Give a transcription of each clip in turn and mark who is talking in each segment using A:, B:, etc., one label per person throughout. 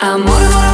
A: Amor, amor.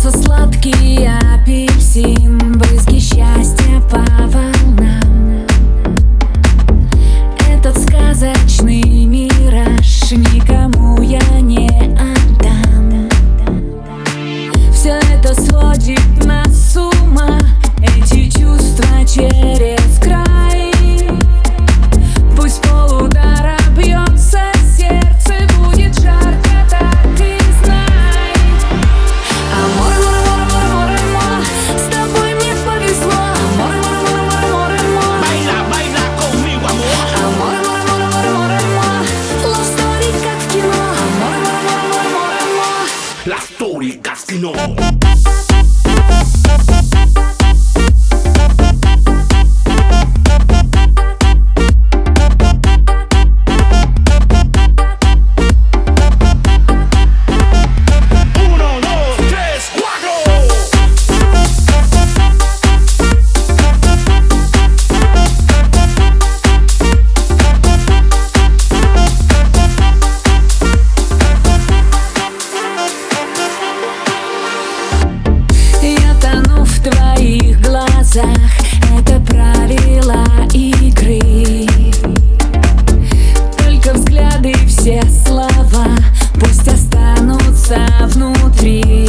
A: солнца сладкий апельсин Брызги счастья по волнам. Этот сказочный мираж Никому я не отдам. Все это сводит нас с ума Эти чувства через No. твоих глазах. Это правила игры. Только взгляды и все слова Пусть останутся внутри.